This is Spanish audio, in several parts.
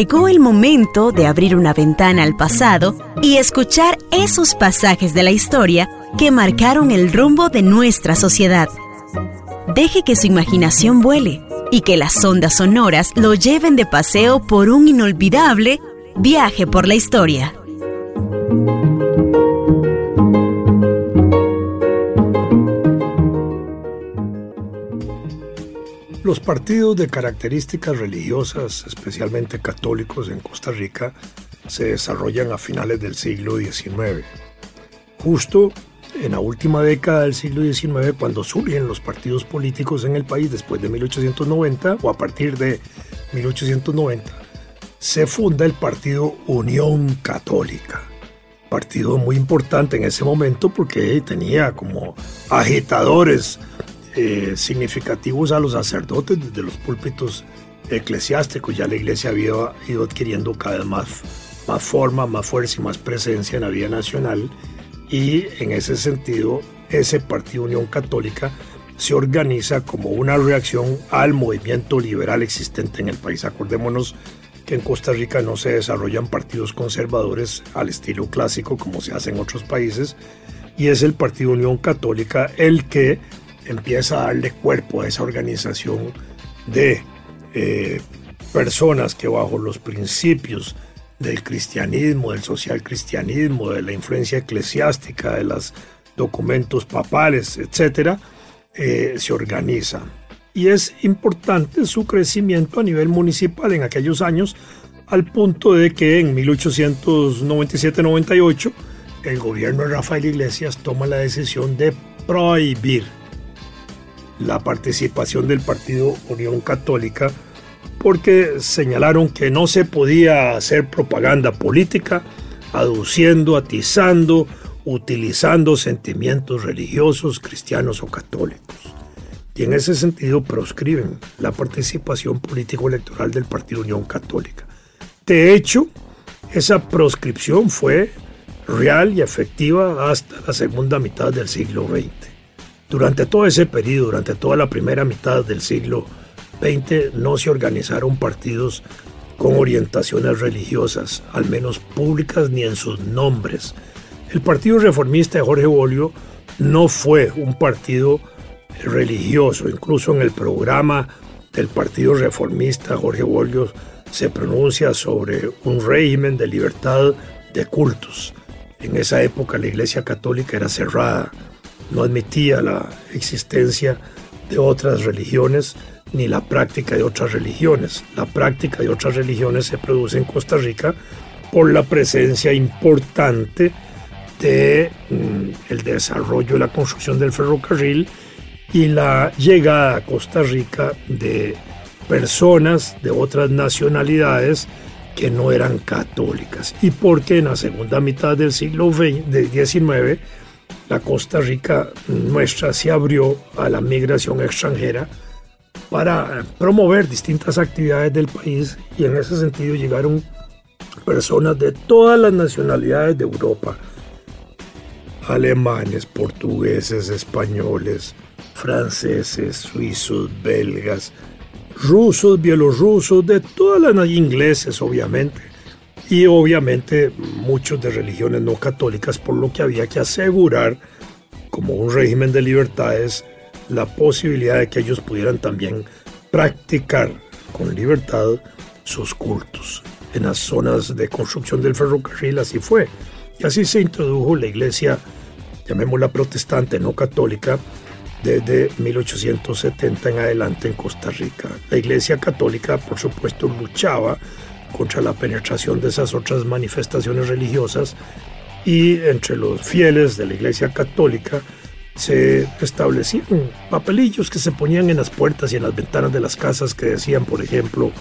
llegó el momento de abrir una ventana al pasado y escuchar esos pasajes de la historia que marcaron el rumbo de nuestra sociedad. Deje que su imaginación vuele y que las ondas sonoras lo lleven de paseo por un inolvidable viaje por la historia. Los partidos de características religiosas, especialmente católicos en Costa Rica, se desarrollan a finales del siglo XIX. Justo en la última década del siglo XIX, cuando surgen los partidos políticos en el país después de 1890 o a partir de 1890, se funda el partido Unión Católica. Partido muy importante en ese momento porque tenía como agitadores eh, significativos a los sacerdotes desde los púlpitos eclesiásticos. Ya la iglesia había ido adquiriendo cada vez más, más forma, más fuerza y más presencia en la vida nacional. Y en ese sentido, ese Partido Unión Católica se organiza como una reacción al movimiento liberal existente en el país. Acordémonos que en Costa Rica no se desarrollan partidos conservadores al estilo clásico como se hace en otros países, y es el Partido Unión Católica el que empieza a darle cuerpo a esa organización de eh, personas que bajo los principios del cristianismo, del social cristianismo, de la influencia eclesiástica, de los documentos papales, etcétera, eh, se organiza. Y es importante su crecimiento a nivel municipal en aquellos años, al punto de que en 1897-98 el gobierno de Rafael Iglesias toma la decisión de prohibir la participación del Partido Unión Católica porque señalaron que no se podía hacer propaganda política aduciendo, atizando, utilizando sentimientos religiosos, cristianos o católicos. Y en ese sentido proscriben la participación político-electoral del Partido Unión Católica. De hecho, esa proscripción fue real y efectiva hasta la segunda mitad del siglo XX. Durante todo ese periodo, durante toda la primera mitad del siglo XX, no se organizaron partidos con orientaciones religiosas, al menos públicas ni en sus nombres. El Partido Reformista de Jorge Bolio no fue un partido religioso, incluso en el programa del Partido Reformista Jorge Bolio se pronuncia sobre un régimen de libertad de cultos. En esa época la Iglesia Católica era cerrada, no admitía la existencia de otras religiones ni la práctica de otras religiones. La práctica de otras religiones se produce en Costa Rica por la presencia importante de mm, el desarrollo y la construcción del ferrocarril y la llegada a Costa Rica de personas de otras nacionalidades que no eran católicas y porque en la segunda mitad del siglo XIX la Costa Rica nuestra se abrió a la migración extranjera para promover distintas actividades del país y en ese sentido llegaron personas de todas las nacionalidades de Europa, alemanes, portugueses, españoles, franceses, suizos, belgas, rusos, bielorrusos, de todas las ingleses obviamente, y obviamente muchos de religiones no católicas, por lo que había que asegurar, como un régimen de libertades, la posibilidad de que ellos pudieran también practicar con libertad sus cultos. En las zonas de construcción del ferrocarril así fue. Y así se introdujo la iglesia, llamémosla protestante, no católica, desde 1870 en adelante en Costa Rica. La iglesia católica, por supuesto, luchaba contra la penetración de esas otras manifestaciones religiosas y entre los fieles de la Iglesia Católica se establecieron papelillos que se ponían en las puertas y en las ventanas de las casas que decían, por ejemplo,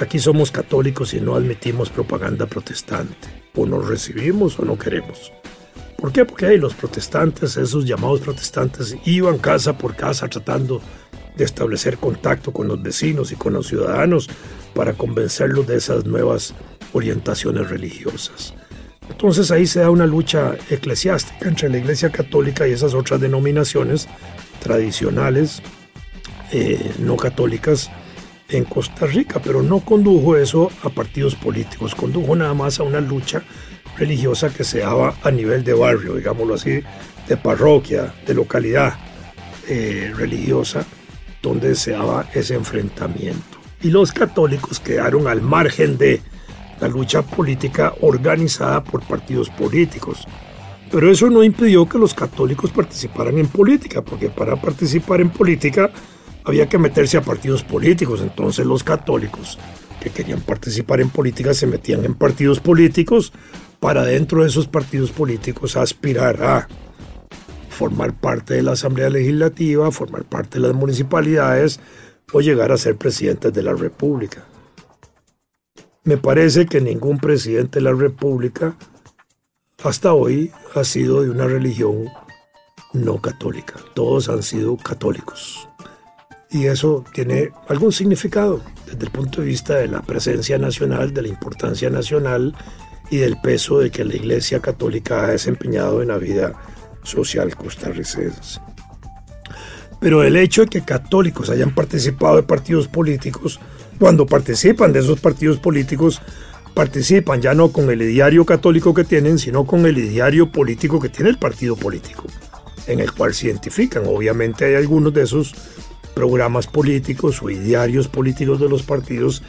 aquí somos católicos y no admitimos propaganda protestante, o nos recibimos o no queremos. ¿Por qué? Porque ahí los protestantes, esos llamados protestantes, iban casa por casa tratando de establecer contacto con los vecinos y con los ciudadanos para convencerlos de esas nuevas orientaciones religiosas. Entonces ahí se da una lucha eclesiástica entre la Iglesia Católica y esas otras denominaciones tradicionales, eh, no católicas, en Costa Rica, pero no condujo eso a partidos políticos, condujo nada más a una lucha religiosa que se daba a nivel de barrio, digámoslo así, de parroquia, de localidad eh, religiosa, donde se daba ese enfrentamiento. Y los católicos quedaron al margen de la lucha política organizada por partidos políticos. Pero eso no impidió que los católicos participaran en política, porque para participar en política había que meterse a partidos políticos. Entonces los católicos que querían participar en política se metían en partidos políticos para dentro de esos partidos políticos aspirar a formar parte de la Asamblea Legislativa, formar parte de las municipalidades o llegar a ser presidentes de la República. Me parece que ningún presidente de la República hasta hoy ha sido de una religión no católica. Todos han sido católicos. Y eso tiene algún significado desde el punto de vista de la presencia nacional, de la importancia nacional y del peso de que la Iglesia Católica ha desempeñado en la vida social costarricense. Pero el hecho de que católicos hayan participado de partidos políticos, cuando participan de esos partidos políticos, participan ya no con el ideario católico que tienen, sino con el ideario político que tiene el partido político, en el cual se identifican. Obviamente hay algunos de esos programas políticos o idearios políticos de los partidos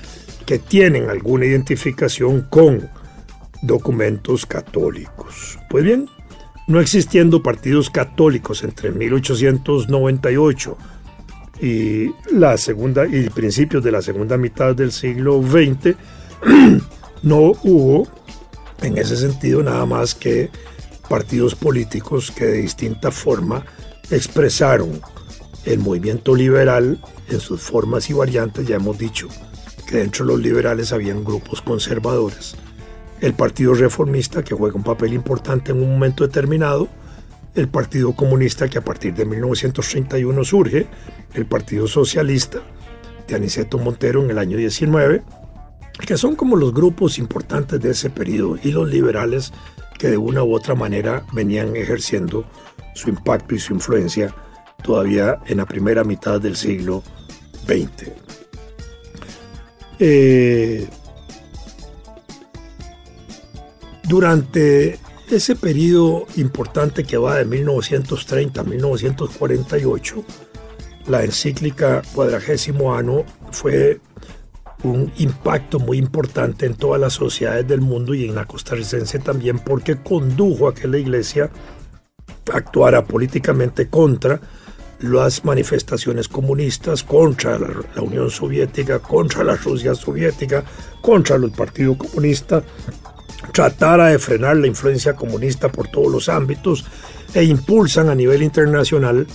que tienen alguna identificación con documentos católicos. Pues bien, no existiendo partidos católicos entre 1898 y la segunda y principios de la segunda mitad del siglo XX, no hubo en ese sentido nada más que partidos políticos que de distinta forma expresaron el movimiento liberal en sus formas y variantes, ya hemos dicho que dentro de los liberales habían grupos conservadores, el Partido Reformista que juega un papel importante en un momento determinado, el Partido Comunista que a partir de 1931 surge, el Partido Socialista de Aniceto Montero en el año 19, que son como los grupos importantes de ese periodo, y los liberales que de una u otra manera venían ejerciendo su impacto y su influencia todavía en la primera mitad del siglo XX. Eh, durante ese periodo importante que va de 1930 a 1948, la encíclica Cuadragésimo Ano fue un impacto muy importante en todas las sociedades del mundo y en la costarricense también porque condujo a que la iglesia actuara políticamente contra las manifestaciones comunistas, contra la, Unión Soviética, contra la Rusia soviética, contra el Partido Comunista, tratara de frenar la influencia comunista por todos los ámbitos e impulsan a nivel internacional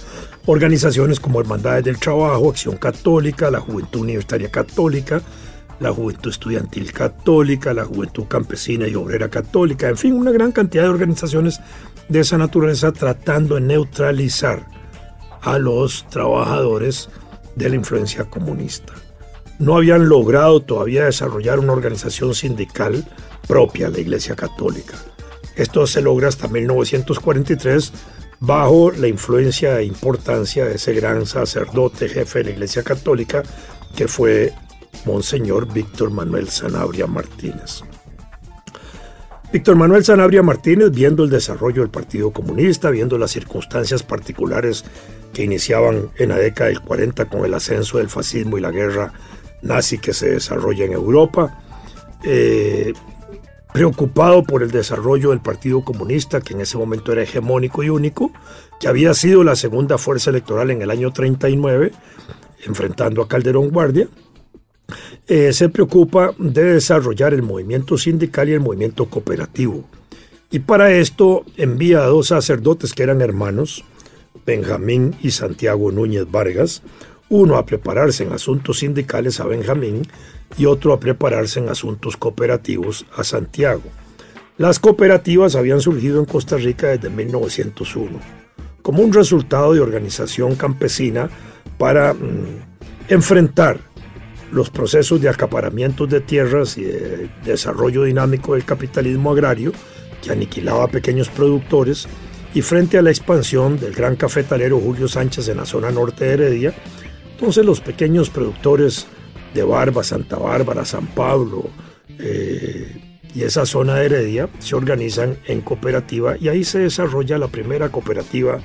organizaciones como Hermandades del Trabajo, Acción Católica, la Juventud Universitaria Católica, la Juventud Estudiantil Católica, la Juventud Campesina y Obrera Católica, en fin, una gran cantidad de organizaciones de esa naturaleza tratando de neutralizar a los trabajadores de la influencia comunista. No habían logrado todavía desarrollar una organización sindical propia, la Iglesia Católica. Esto se logra hasta 1943 bajo la influencia e importancia de ese gran sacerdote jefe de la Iglesia Católica que fue Monseñor Víctor Manuel Sanabria Martínez. Víctor Manuel Sanabria Martínez, viendo el desarrollo del Partido Comunista, viendo las circunstancias particulares que iniciaban en la década del 40 con el ascenso del fascismo y la guerra nazi que se desarrolla en Europa, eh, preocupado por el desarrollo del Partido Comunista, que en ese momento era hegemónico y único, que había sido la segunda fuerza electoral en el año 39, enfrentando a Calderón Guardia, eh, se preocupa de desarrollar el movimiento sindical y el movimiento cooperativo. Y para esto envía a dos sacerdotes que eran hermanos, Benjamín y Santiago Núñez Vargas, uno a prepararse en asuntos sindicales a Benjamín y otro a prepararse en asuntos cooperativos a Santiago. Las cooperativas habían surgido en Costa Rica desde 1901, como un resultado de organización campesina para mm, enfrentar los procesos de acaparamiento de tierras y de desarrollo dinámico del capitalismo agrario que aniquilaba a pequeños productores y frente a la expansión del gran cafetalero Julio Sánchez en la zona norte de Heredia, entonces los pequeños productores de Barba, Santa Bárbara, San Pablo eh, y esa zona de Heredia se organizan en cooperativa y ahí se desarrolla la primera cooperativa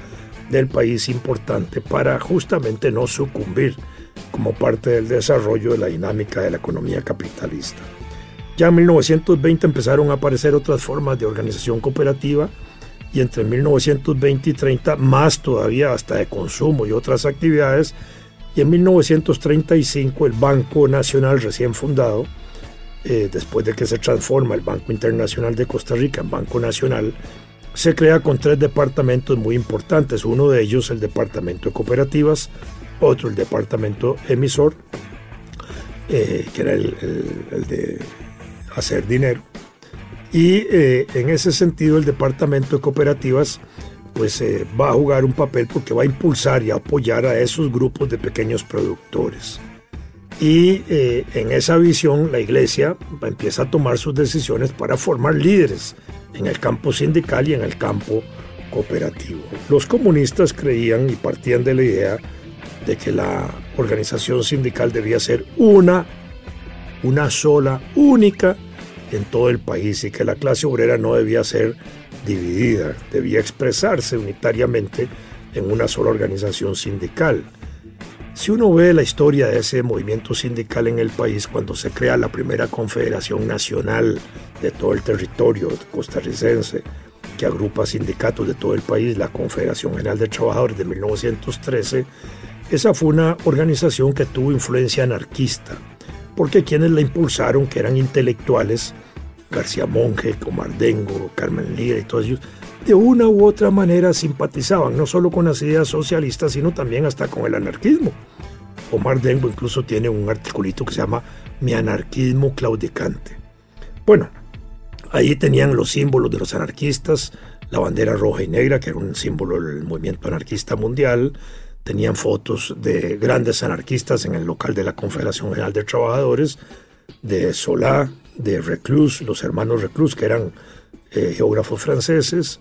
del país importante para justamente no sucumbir como parte del desarrollo de la dinámica de la economía capitalista. Ya en 1920 empezaron a aparecer otras formas de organización cooperativa y entre 1920 y 30 más todavía hasta de consumo y otras actividades y en 1935 el Banco Nacional recién fundado, eh, después de que se transforma el Banco Internacional de Costa Rica en Banco Nacional, se crea con tres departamentos muy importantes, uno de ellos el Departamento de Cooperativas, otro el Departamento Emisor, eh, que era el, de hacer dinero, y eh, en ese sentido el Departamento de Cooperativas pues eh, va a jugar un papel porque va a impulsar y apoyar a esos grupos de pequeños productores. Y eh, en esa visión la iglesia empieza a tomar sus decisiones para formar líderes en el campo sindical y en el campo cooperativo. Los comunistas creían y partían de la idea de que la organización sindical debía ser una, una sola, única en todo el país y que la clase obrera no debía ser dividida, debía expresarse unitariamente en una sola organización sindical. Si uno ve la historia de ese movimiento sindical en el país cuando se crea la primera confederación nacional de todo el territorio costarricense, que agrupa sindicatos de todo el país, la Confederación General de Trabajadores de 1913, esa fue una organización que tuvo influencia anarquista, porque quienes la impulsaron, que eran intelectuales, García Monge, Comardengo, Carmen Lira y todos ellos, de una u otra manera simpatizaban no solo con las ideas socialistas, sino también hasta con el anarquismo. Omar Dengo incluso tiene un articulito que se llama Mi anarquismo claudicante. Bueno, ahí tenían los símbolos de los anarquistas, la bandera roja y negra, que era un símbolo del movimiento anarquista mundial, tenían fotos de grandes anarquistas en el local de la Confederación General de Trabajadores, de Solá, de Reclus, los hermanos Reclus, que eran eh, geógrafos franceses,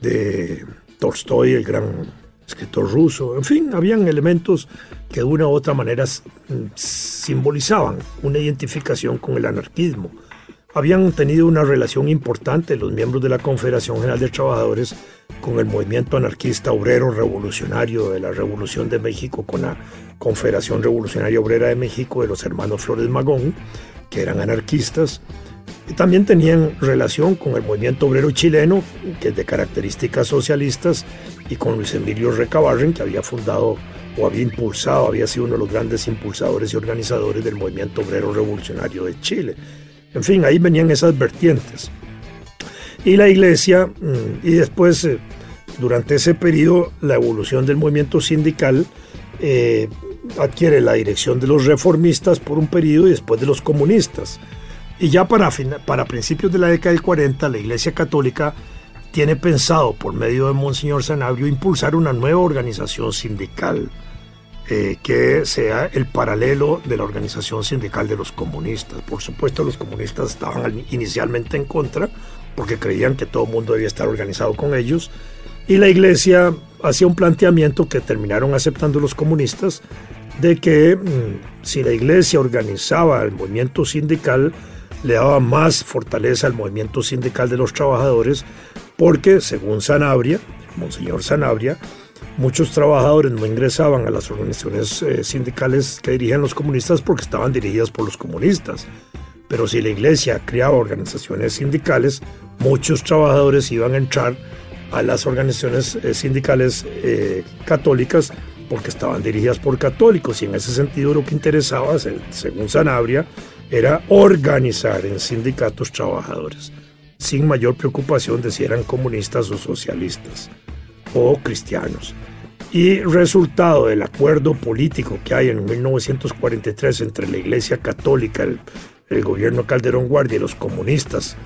de Tolstoy, el gran escritor ruso, en fin, habían elementos que de una u otra manera simbolizaban una identificación con el anarquismo. Habían tenido una relación importante los miembros de la Confederación General de Trabajadores con el movimiento anarquista obrero revolucionario de la Revolución de México, con la Confederación Revolucionaria Obrera de México de los hermanos Flores Magón, que eran anarquistas, y también tenían relación con el movimiento obrero chileno, que es de características socialistas, y con Luis Emilio Recabarren, que había fundado o había impulsado, había sido uno de los grandes impulsadores y organizadores del movimiento obrero revolucionario de Chile. En fin, ahí venían esas vertientes. Y la iglesia, mm, y después, eh, durante ese periodo, la evolución del movimiento sindical eh, adquiere la dirección de los reformistas por un periodo y después de los comunistas. Y ya para, para principios de la década del 40, la Iglesia Católica tiene pensado, por medio de Monseñor Sanabrio, impulsar una nueva organización sindical eh, que sea el paralelo de la organización sindical de los comunistas. Por supuesto, los comunistas estaban inicialmente en contra porque creían que todo el mundo debía estar organizado con ellos. Y la iglesia hacía un planteamiento que terminaron aceptando los comunistas de que mm, si la iglesia organizaba el movimiento sindical, le daba más fortaleza al movimiento sindical de los trabajadores, porque según Sanabria, Monseñor Sanabria, muchos trabajadores no ingresaban a las organizaciones eh, sindicales que dirigían los comunistas porque estaban dirigidas por los comunistas. Pero si la iglesia creaba organizaciones sindicales, muchos trabajadores iban a entrar a las organizaciones eh, sindicales eh, católicas porque estaban dirigidas por católicos y en ese sentido lo que interesaba, según Sanabria, era organizar en sindicatos trabajadores, sin mayor preocupación de si eran comunistas o socialistas o cristianos. Y resultado del acuerdo político que hay en 1943 entre la Iglesia Católica, el, el gobierno Calderón Guardia y los comunistas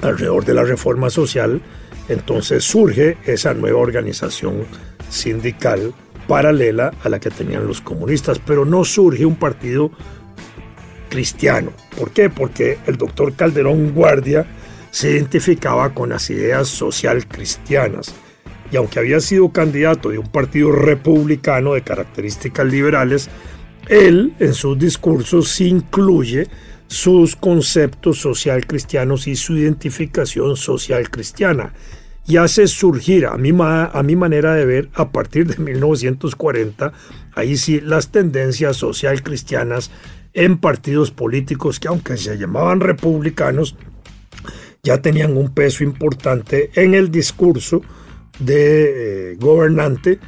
alrededor de la reforma social, entonces surge esa nueva organización sindical paralela a la que tenían los comunistas, pero no surge un partido cristiano. ¿Por qué? Porque el doctor Calderón Guardia se identificaba con las ideas social cristianas y aunque había sido candidato de un partido republicano de características liberales, él en sus discursos incluye sus conceptos social cristianos y su identificación social cristiana y hace surgir, a mi, a mi manera de ver, a partir de 1940, ahí sí, las tendencias social cristianas en partidos políticos que aunque se llamaban republicanos, ya tenían un peso importante en el discurso de eh, gobernante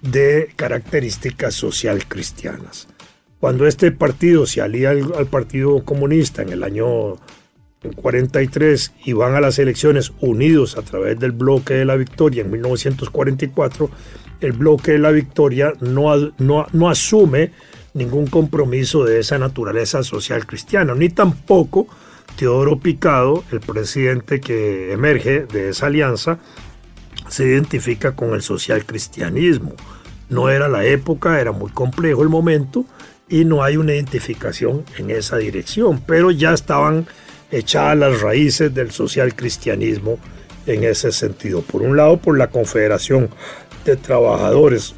de características social cristianas. Cuando este partido se alía al, Partido Comunista en el año 43 y van a las elecciones unidos a través del bloque de la victoria en 1944, el bloque de la victoria no, no, no asume ningún compromiso de esa naturaleza social cristiana, ni tampoco Teodoro Picado, el presidente que emerge de esa alianza, se identifica con el social cristianismo. No era la época, era muy complejo el momento y no hay una identificación en esa dirección, pero ya estaban echadas las raíces del social cristianismo en ese sentido. Por un lado, por la Confederación de Trabajadores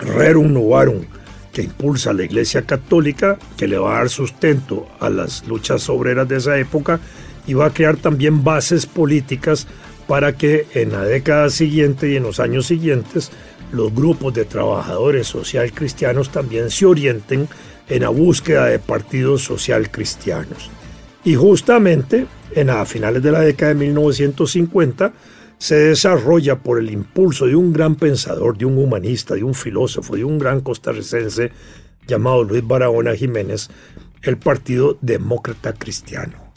Rerum Novarum, que impulsa la Iglesia Católica, que le va a dar sustento a las luchas obreras de esa época y va a crear también bases políticas para que en la década siguiente y en los años siguientes los grupos de trabajadores social cristianos también se orienten en la búsqueda de partidos social cristianos. Y justamente en a finales de la década de 1950 se desarrolla por el impulso de un gran pensador, de un humanista, de un filósofo, de un gran costarricense llamado Luis Barahona Jiménez, el Partido Demócrata Cristiano.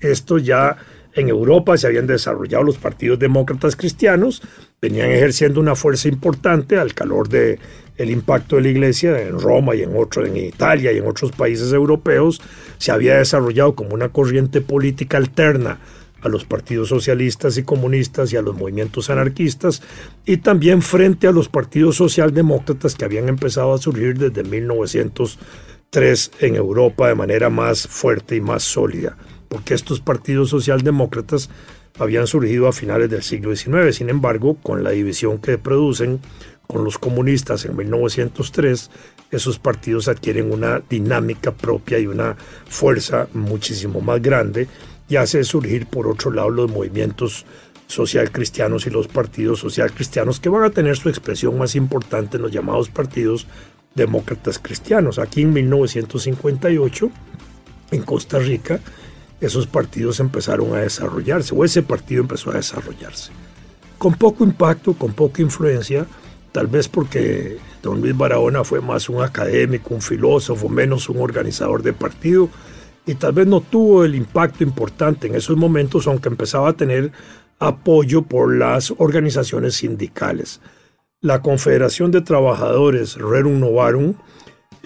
Esto ya en Europa se habían desarrollado los partidos demócratas cristianos, venían ejerciendo una fuerza importante al calor de el impacto de la iglesia en Roma y en otro, en Italia y en otros países europeos, se había desarrollado como una corriente política alterna a los partidos socialistas y comunistas y a los movimientos anarquistas, y también frente a los partidos socialdemócratas que habían empezado a surgir desde 1903 en Europa de manera más fuerte y más sólida, porque estos partidos socialdemócratas habían surgido a finales del siglo XIX. Sin embargo, con la división que producen con los comunistas en 1903, esos partidos adquieren una dinámica propia y una fuerza muchísimo más grande y hace surgir por otro lado los movimientos social cristianos y los partidos social cristianos que van a tener su expresión más importante en los llamados partidos demócratas cristianos. Aquí en 1958, en Costa Rica, esos partidos empezaron a desarrollarse, o ese partido empezó a desarrollarse. Con poco impacto, con poca influencia, tal vez porque don Luis Barahona fue más un académico, un filósofo, menos un organizador de partido, y tal vez no tuvo el impacto importante en esos momentos, aunque empezaba a tener apoyo por las organizaciones sindicales. La Confederación de Trabajadores Rerum Novarum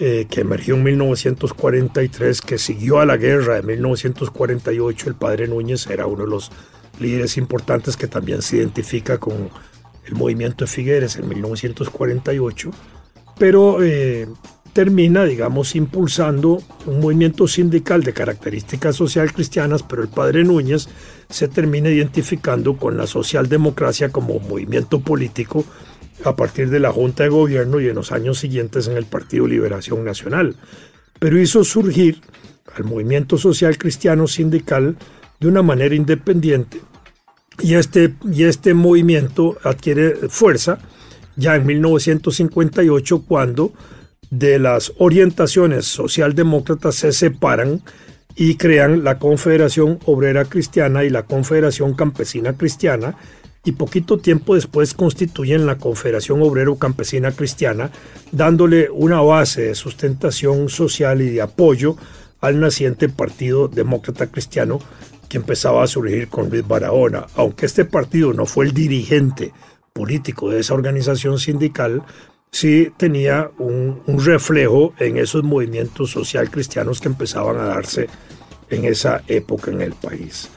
eh, que emergió en 1943, que siguió a la guerra de 1948. El padre Núñez era uno de los líderes importantes que también se identifica con el movimiento de Figueres en 1948, pero eh, termina, digamos, impulsando un movimiento sindical de características social cristianas, pero el padre Núñez se termina identificando con la socialdemocracia como movimiento político a partir de la Junta de Gobierno y en los años siguientes en el Partido Liberación Nacional, pero hizo surgir al movimiento social cristiano sindical de una manera independiente y este, y este movimiento adquiere fuerza ya en 1958 cuando de las orientaciones socialdemócratas se separan y crean la Confederación Obrera Cristiana y la Confederación Campesina Cristiana, y poquito tiempo después constituyen la Confederación Obrero Campesina Cristiana, dándole una base de sustentación social y de apoyo al naciente Partido Demócrata Cristiano que empezaba a surgir con Luis Barahona. Aunque este partido no fue el dirigente político de esa organización sindical, sí tenía un, reflejo en esos movimientos social cristianos que empezaban a darse en esa época en el país.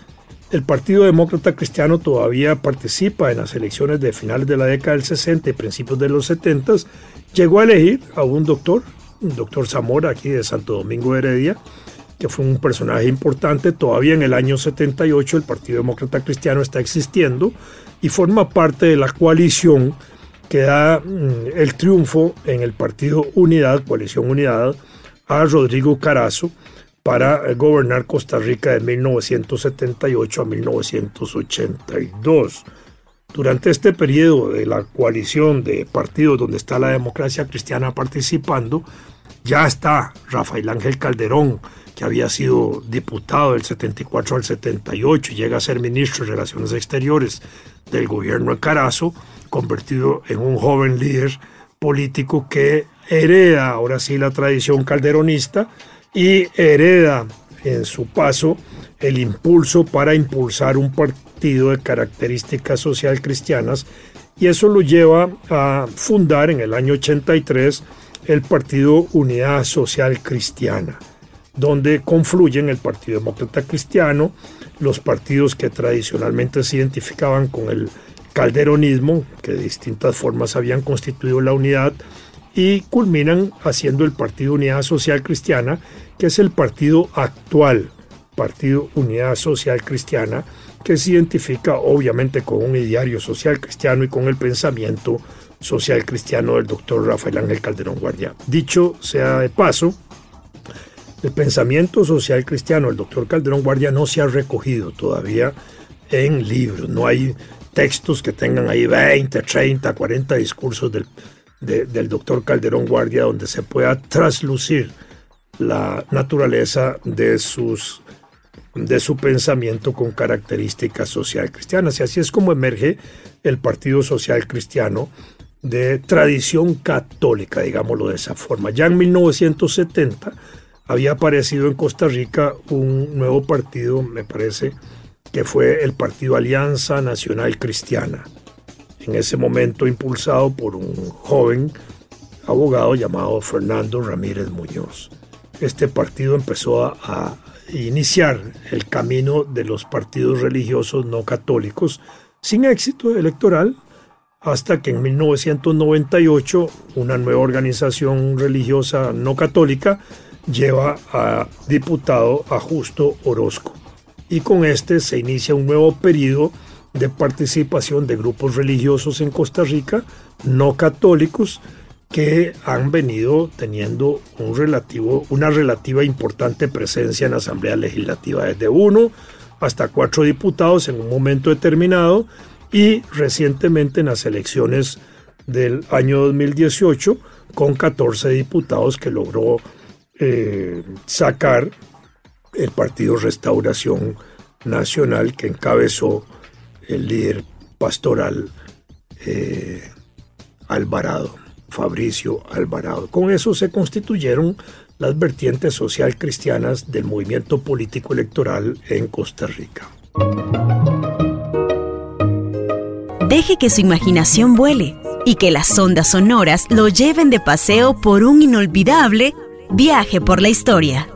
El Partido Demócrata Cristiano todavía participa en las elecciones de finales de la década del 60 y principios de los 70. Llegó a elegir a un doctor, un doctor Zamora, aquí de Santo Domingo de Heredia, que fue un personaje importante. Todavía en el año 78 el Partido Demócrata Cristiano está existiendo y forma parte de la coalición que da mm, el triunfo en el partido Unidad, Coalición Unidad, a Rodrigo Carazo para eh, gobernar Costa Rica de 1978 a 1982. Durante este periodo de la coalición de partidos donde está la democracia cristiana participando, ya está Rafael Ángel Calderón, que había sido diputado del 74 al 78 y llega a ser ministro de Relaciones Exteriores del gobierno de Carazo, convertido en un joven líder político que hereda ahora sí la tradición calderonista y hereda en su paso el impulso para impulsar un partido de características social cristianas y eso lo lleva a fundar en el año 83 el Partido Unidad Social Cristiana donde confluyen el Partido Demócrata Cristiano, los partidos que tradicionalmente se identificaban con el calderonismo, que de distintas formas habían constituido la unidad, y culminan haciendo el Partido Unidad Social Cristiana, que es el partido actual, Partido Unidad Social Cristiana, que se identifica obviamente con un ideario social cristiano y con el pensamiento social cristiano del doctor Rafael Ángel Calderón Guardia. Dicho sea de paso, el pensamiento social cristiano del doctor Calderón Guardia no se ha recogido todavía en libros. No hay textos que tengan ahí 20, 30, 40 discursos del, del doctor Calderón Guardia donde se pueda traslucir la naturaleza de, sus, de su pensamiento con características social cristianas. Y así es como emerge el Partido Social Cristiano de tradición católica, digámoslo de esa forma. Ya en 1970 había aparecido en Costa Rica un nuevo partido, me parece, que fue el Partido Alianza Nacional Cristiana, en ese momento impulsado por un joven abogado llamado Fernando Ramírez Muñoz. Este partido empezó a, iniciar el camino de los partidos religiosos no católicos sin éxito electoral, hasta que en 1998 una nueva organización religiosa no católica lleva a diputado a Justo Orozco. Y con este se inicia un nuevo periodo de participación de grupos religiosos en Costa Rica, no católicos, que han venido teniendo un relativo, una relativa importante presencia en la Asamblea Legislativa, desde uno hasta cuatro diputados en un momento determinado y recientemente en las elecciones del año 2018 con 14 diputados que logró eh, sacar el Partido Restauración Nacional que encabezó el líder pastoral eh, Alvarado, Fabricio Alvarado. Con eso se constituyeron las vertientes social cristianas del movimiento político electoral en Costa Rica. Deje que su imaginación vuele y que las ondas sonoras lo lleven de paseo por un inolvidable Viaje por la historia.